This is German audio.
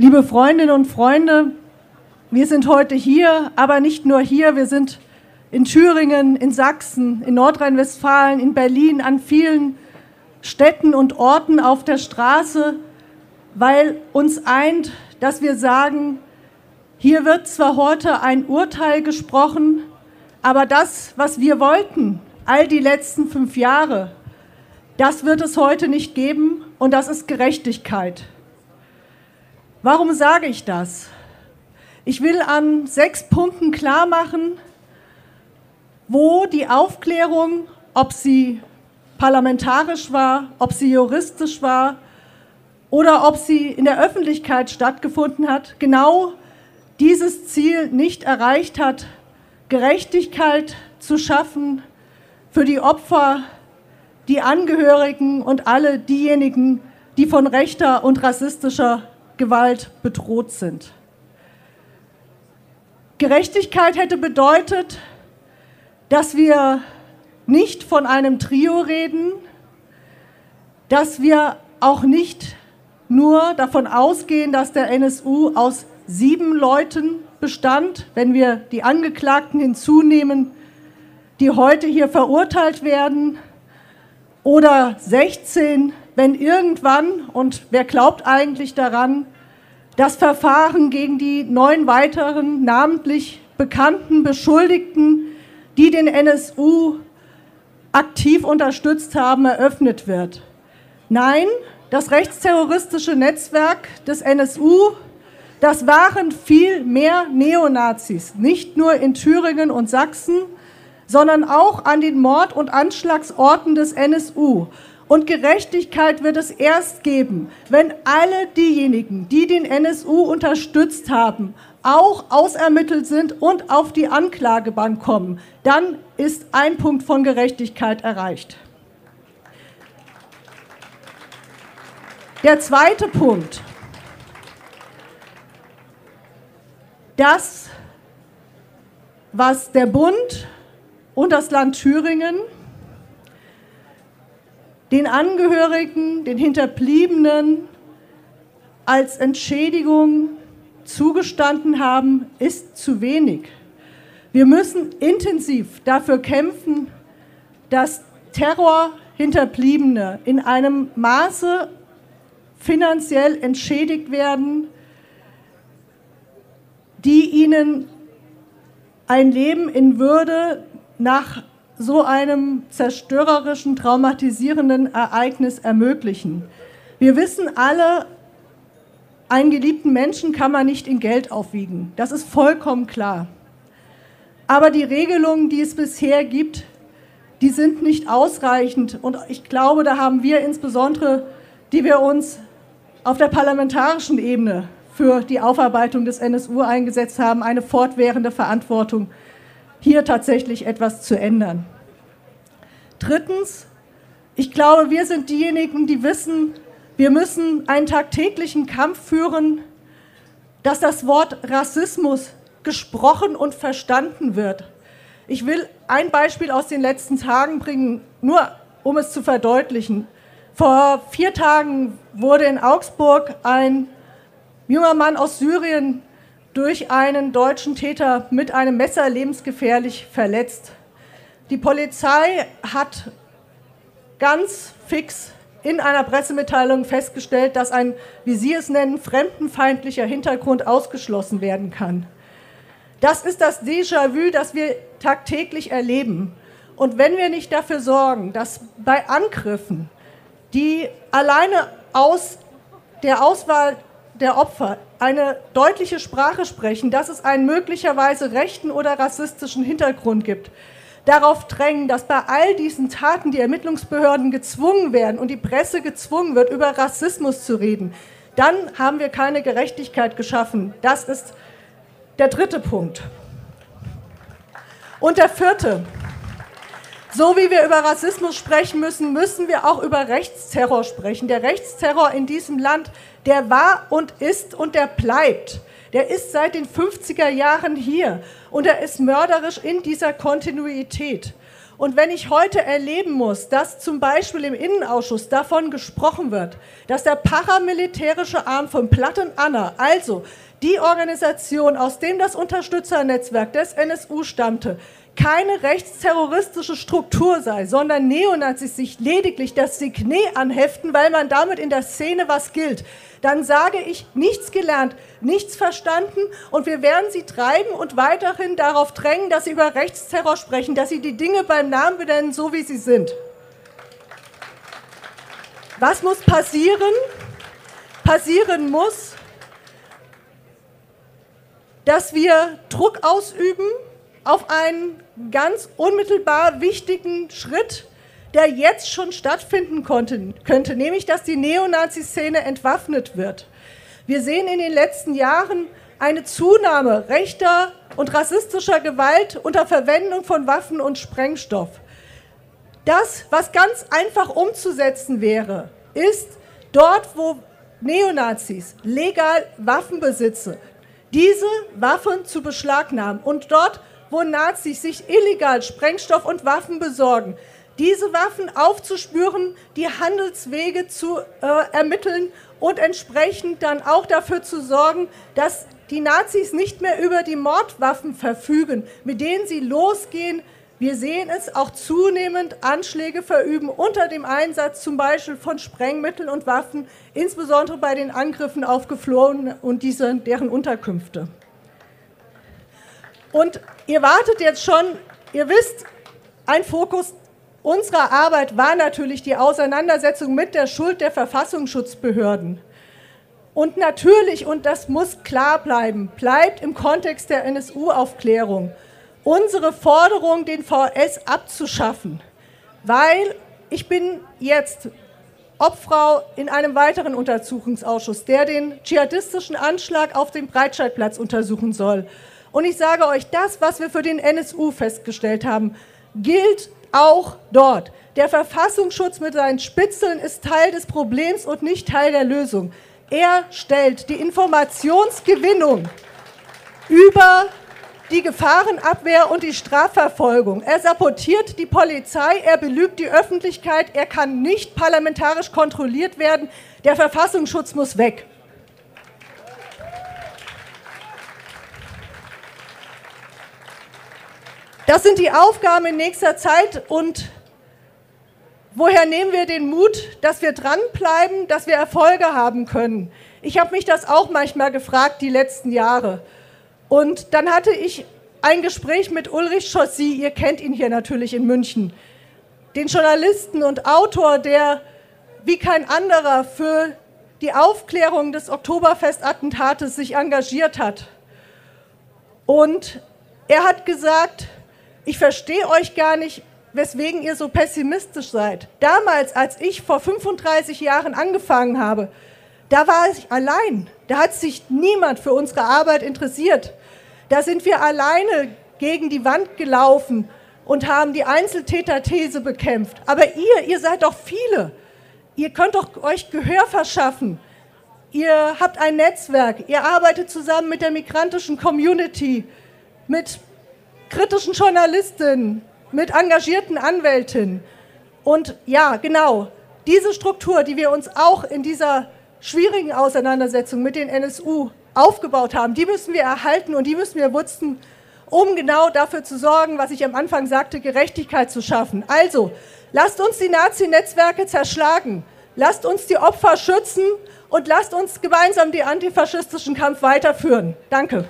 Liebe Freundinnen und Freunde, wir sind heute hier, aber nicht nur hier, wir sind in Thüringen, in Sachsen, in Nordrhein-Westfalen, in Berlin, an vielen Städten und Orten auf der Straße, weil uns eint, dass wir sagen, hier wird zwar heute ein Urteil gesprochen, aber das, was wir wollten, all die letzten fünf Jahre, das wird es heute nicht geben und das ist Gerechtigkeit. Warum sage ich das? Ich will an sechs Punkten klar machen, wo die Aufklärung, ob sie parlamentarisch war, ob sie juristisch war oder ob sie in der Öffentlichkeit stattgefunden hat, genau dieses Ziel nicht erreicht hat, Gerechtigkeit zu schaffen für die Opfer, die Angehörigen und alle diejenigen, die von rechter und rassistischer Gewalt bedroht sind. Gerechtigkeit hätte bedeutet, dass wir nicht von einem Trio reden, dass wir auch nicht nur davon ausgehen, dass der NSU aus sieben Leuten bestand, wenn wir die Angeklagten hinzunehmen, die heute hier verurteilt werden, oder 16, wenn irgendwann, und wer glaubt eigentlich daran, das Verfahren gegen die neun weiteren namentlich bekannten Beschuldigten, die den NSU aktiv unterstützt haben, eröffnet wird. Nein, das rechtsterroristische Netzwerk des NSU, das waren viel mehr Neonazis, nicht nur in Thüringen und Sachsen, sondern auch an den Mord- und Anschlagsorten des NSU. Und Gerechtigkeit wird es erst geben, wenn alle diejenigen, die den NSU unterstützt haben, auch ausermittelt sind und auf die Anklagebank kommen. Dann ist ein Punkt von Gerechtigkeit erreicht. Der zweite Punkt. Das, was der Bund und das Land Thüringen den Angehörigen, den Hinterbliebenen als Entschädigung zugestanden haben, ist zu wenig. Wir müssen intensiv dafür kämpfen, dass Terrorhinterbliebene in einem Maße finanziell entschädigt werden, die ihnen ein Leben in Würde nach so einem zerstörerischen, traumatisierenden Ereignis ermöglichen. Wir wissen alle, einen geliebten Menschen kann man nicht in Geld aufwiegen. Das ist vollkommen klar. Aber die Regelungen, die es bisher gibt, die sind nicht ausreichend. Und ich glaube, da haben wir insbesondere, die wir uns auf der parlamentarischen Ebene für die Aufarbeitung des NSU eingesetzt haben, eine fortwährende Verantwortung hier tatsächlich etwas zu ändern. Drittens, ich glaube, wir sind diejenigen, die wissen, wir müssen einen tagtäglichen Kampf führen, dass das Wort Rassismus gesprochen und verstanden wird. Ich will ein Beispiel aus den letzten Tagen bringen, nur um es zu verdeutlichen. Vor vier Tagen wurde in Augsburg ein junger Mann aus Syrien durch einen deutschen Täter mit einem Messer lebensgefährlich verletzt. Die Polizei hat ganz fix in einer Pressemitteilung festgestellt, dass ein, wie Sie es nennen, fremdenfeindlicher Hintergrund ausgeschlossen werden kann. Das ist das Déjà-vu, das wir tagtäglich erleben. Und wenn wir nicht dafür sorgen, dass bei Angriffen, die alleine aus der Auswahl der Opfer eine deutliche Sprache sprechen, dass es einen möglicherweise rechten oder rassistischen Hintergrund gibt, darauf drängen, dass bei all diesen Taten die Ermittlungsbehörden gezwungen werden und die Presse gezwungen wird, über Rassismus zu reden, dann haben wir keine Gerechtigkeit geschaffen. Das ist der dritte Punkt. Und der vierte. So wie wir über Rassismus sprechen müssen, müssen wir auch über Rechtsterror sprechen. Der Rechtsterror in diesem Land der war und ist und der bleibt. Der ist seit den 50er Jahren hier und er ist mörderisch in dieser Kontinuität. Und wenn ich heute erleben muss, dass zum Beispiel im Innenausschuss davon gesprochen wird, dass der paramilitärische Arm von Platten Anna, also die Organisation, aus dem das Unterstützernetzwerk des NSU stammte, keine rechtsterroristische Struktur sei, sondern Neonazis sich lediglich das Signet anheften, weil man damit in der Szene was gilt, dann sage ich, nichts gelernt, nichts verstanden und wir werden sie treiben und weiterhin darauf drängen, dass sie über Rechtsterror sprechen, dass sie die Dinge beim Namen benennen, so wie sie sind. Was muss passieren? Passieren muss, dass wir Druck ausüben auf einen ganz unmittelbar wichtigen Schritt, der jetzt schon stattfinden konnte, könnte, nämlich dass die Neonazi-Szene entwaffnet wird. Wir sehen in den letzten Jahren eine Zunahme rechter und rassistischer Gewalt unter Verwendung von Waffen und Sprengstoff. Das, was ganz einfach umzusetzen wäre, ist dort, wo Neonazis legal Waffen besitzen, diese Waffen zu beschlagnahmen und dort, wo Nazis sich illegal Sprengstoff und Waffen besorgen, diese Waffen aufzuspüren, die Handelswege zu äh, ermitteln und entsprechend dann auch dafür zu sorgen, dass die Nazis nicht mehr über die Mordwaffen verfügen, mit denen sie losgehen. Wir sehen es auch zunehmend Anschläge verüben unter dem Einsatz zum Beispiel von Sprengmitteln und Waffen, insbesondere bei den Angriffen auf Geflohene und diese, deren Unterkünfte. Und ihr wartet jetzt schon, ihr wisst, ein Fokus unserer Arbeit war natürlich die Auseinandersetzung mit der Schuld der Verfassungsschutzbehörden. Und natürlich, und das muss klar bleiben, bleibt im Kontext der NSU-Aufklärung unsere Forderung, den VS abzuschaffen, weil ich bin jetzt Obfrau in einem weiteren Untersuchungsausschuss, der den dschihadistischen Anschlag auf dem Breitscheidplatz untersuchen soll. Und ich sage euch, das, was wir für den NSU festgestellt haben, gilt auch dort. Der Verfassungsschutz mit seinen Spitzeln ist Teil des Problems und nicht Teil der Lösung. Er stellt die Informationsgewinnung über die Gefahrenabwehr und die Strafverfolgung. Er sabotiert die Polizei, er belügt die Öffentlichkeit, er kann nicht parlamentarisch kontrolliert werden. Der Verfassungsschutz muss weg. Das sind die Aufgaben in nächster Zeit und woher nehmen wir den Mut, dass wir dranbleiben, dass wir Erfolge haben können? Ich habe mich das auch manchmal gefragt die letzten Jahre. Und dann hatte ich ein Gespräch mit Ulrich Chaussy, ihr kennt ihn hier natürlich in München, den Journalisten und Autor, der wie kein anderer für die Aufklärung des Oktoberfestattentates sich engagiert hat. Und er hat gesagt, ich verstehe euch gar nicht, weswegen ihr so pessimistisch seid. Damals, als ich vor 35 Jahren angefangen habe, da war ich allein. Da hat sich niemand für unsere Arbeit interessiert. Da sind wir alleine gegen die Wand gelaufen und haben die Einzeltäterthese bekämpft. Aber ihr, ihr seid doch viele. Ihr könnt doch euch Gehör verschaffen. Ihr habt ein Netzwerk. Ihr arbeitet zusammen mit der migrantischen Community, mit kritischen Journalistin, mit engagierten Anwältinnen. Und ja, genau, diese Struktur, die wir uns auch in dieser schwierigen Auseinandersetzung mit den NSU aufgebaut haben, die müssen wir erhalten und die müssen wir nutzen, um genau dafür zu sorgen, was ich am Anfang sagte, Gerechtigkeit zu schaffen. Also, lasst uns die Nazi-Netzwerke zerschlagen, lasst uns die Opfer schützen und lasst uns gemeinsam den antifaschistischen Kampf weiterführen. Danke.